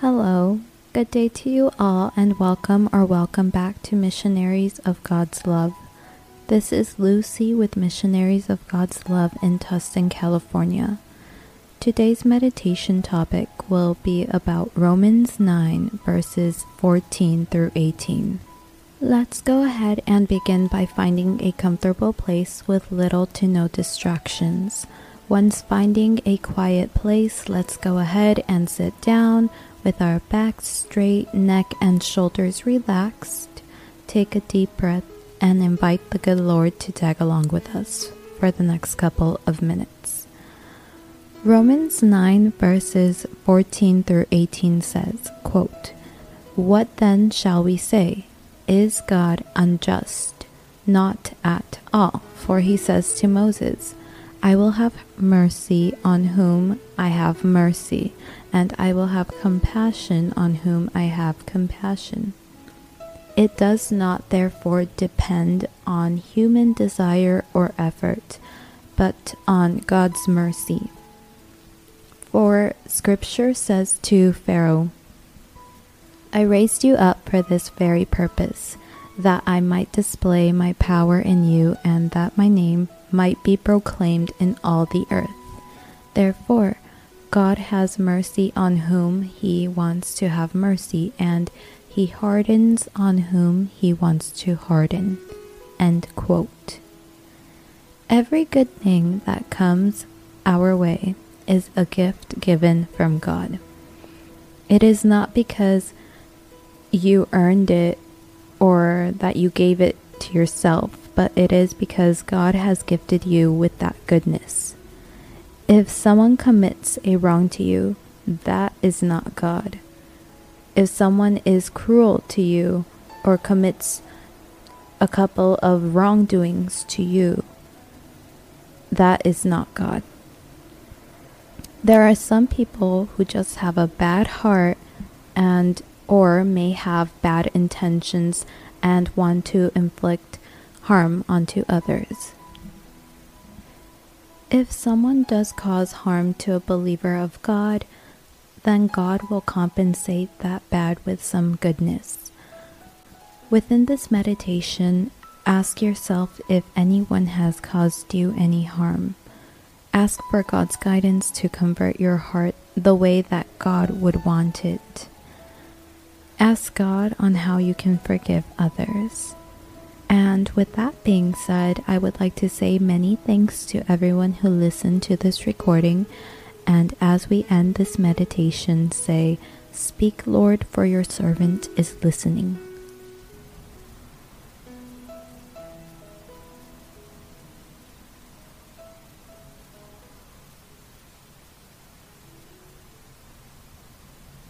Hello, good day to you all, and welcome or welcome back to Missionaries of God's Love. This is Lucy with Missionaries of God's Love in Tustin, California. Today's meditation topic will be about Romans 9, verses 14 through 18. Let's go ahead and begin by finding a comfortable place with little to no distractions. Once finding a quiet place, let's go ahead and sit down with our backs straight, neck and shoulders relaxed. Take a deep breath and invite the good Lord to tag along with us for the next couple of minutes. Romans 9 verses 14 through 18 says, quote, What then shall we say? Is God unjust? Not at all. For he says to Moses, I will have mercy on whom I have mercy, and I will have compassion on whom I have compassion. It does not therefore depend on human desire or effort, but on God's mercy. For Scripture says to Pharaoh, I raised you up for this very purpose, that I might display my power in you, and that my name might be proclaimed in all the earth. Therefore, God has mercy on whom he wants to have mercy, and he hardens on whom he wants to harden. Every good thing that comes our way is a gift given from God. It is not because you earned it or that you gave it to yourself but it is because God has gifted you with that goodness. If someone commits a wrong to you, that is not God. If someone is cruel to you or commits a couple of wrongdoings to you, that is not God. There are some people who just have a bad heart and or may have bad intentions and want to inflict harm onto others. If someone does cause harm to a believer of God, then God will compensate that bad with some goodness. Within this meditation, ask yourself if anyone has caused you any harm. Ask for God's guidance to convert your heart the way that God would want it. Ask God on how you can forgive others. And with that being said, I would like to say many thanks to everyone who listened to this recording. And as we end this meditation, say, Speak, Lord, for your servant is listening.